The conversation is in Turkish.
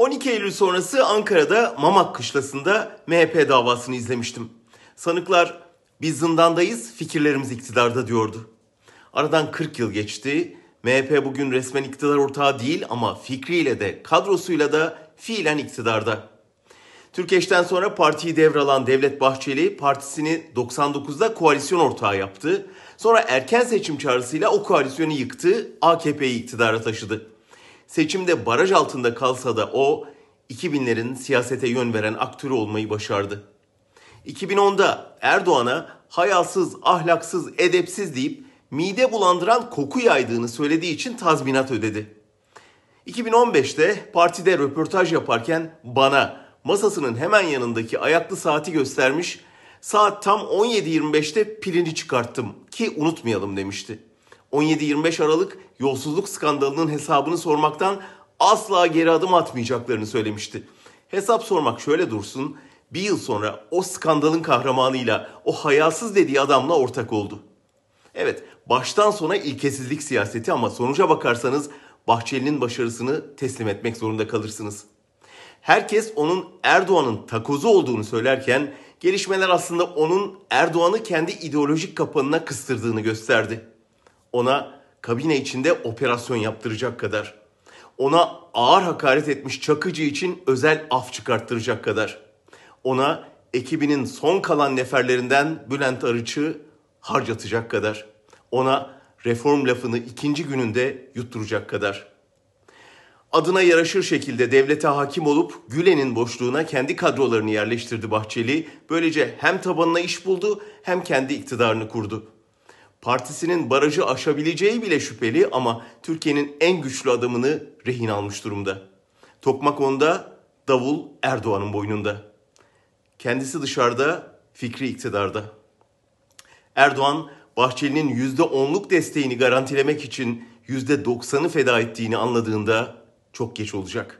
12 Eylül sonrası Ankara'da Mamak Kışlası'nda MHP davasını izlemiştim. Sanıklar biz zindandayız, fikirlerimiz iktidarda diyordu. Aradan 40 yıl geçti. MHP bugün resmen iktidar ortağı değil ama fikriyle de kadrosuyla da fiilen iktidarda. Türkeş'ten sonra partiyi devralan Devlet Bahçeli partisini 99'da koalisyon ortağı yaptı. Sonra erken seçim çağrısıyla o koalisyonu yıktı, AKP'yi iktidara taşıdı. Seçimde baraj altında kalsa da o 2000'lerin siyasete yön veren aktörü olmayı başardı. 2010'da Erdoğan'a hayasız, ahlaksız, edepsiz deyip mide bulandıran koku yaydığını söylediği için tazminat ödedi. 2015'te partide röportaj yaparken bana masasının hemen yanındaki ayaklı saati göstermiş, saat tam 17.25'te pilini çıkarttım ki unutmayalım demişti. 17-25 Aralık yolsuzluk skandalının hesabını sormaktan asla geri adım atmayacaklarını söylemişti. Hesap sormak şöyle dursun, bir yıl sonra o skandalın kahramanıyla, o hayasız dediği adamla ortak oldu. Evet, baştan sona ilkesizlik siyaseti ama sonuca bakarsanız Bahçeli'nin başarısını teslim etmek zorunda kalırsınız. Herkes onun Erdoğan'ın takozu olduğunu söylerken gelişmeler aslında onun Erdoğan'ı kendi ideolojik kapanına kıstırdığını gösterdi. Ona kabine içinde operasyon yaptıracak kadar. Ona ağır hakaret etmiş Çakıcı için özel af çıkarttıracak kadar. Ona ekibinin son kalan neferlerinden Bülent Arıç'ı harcatacak kadar. Ona reform lafını ikinci gününde yutturacak kadar. Adına yaraşır şekilde devlete hakim olup Gülen'in boşluğuna kendi kadrolarını yerleştirdi Bahçeli. Böylece hem tabanına iş buldu hem kendi iktidarını kurdu. Partisinin barajı aşabileceği bile şüpheli ama Türkiye'nin en güçlü adamını rehin almış durumda. Tokmak onda, davul Erdoğan'ın boynunda. Kendisi dışarıda, fikri iktidarda. Erdoğan, Bahçeli'nin %10'luk desteğini garantilemek için %90'ı feda ettiğini anladığında çok geç olacak.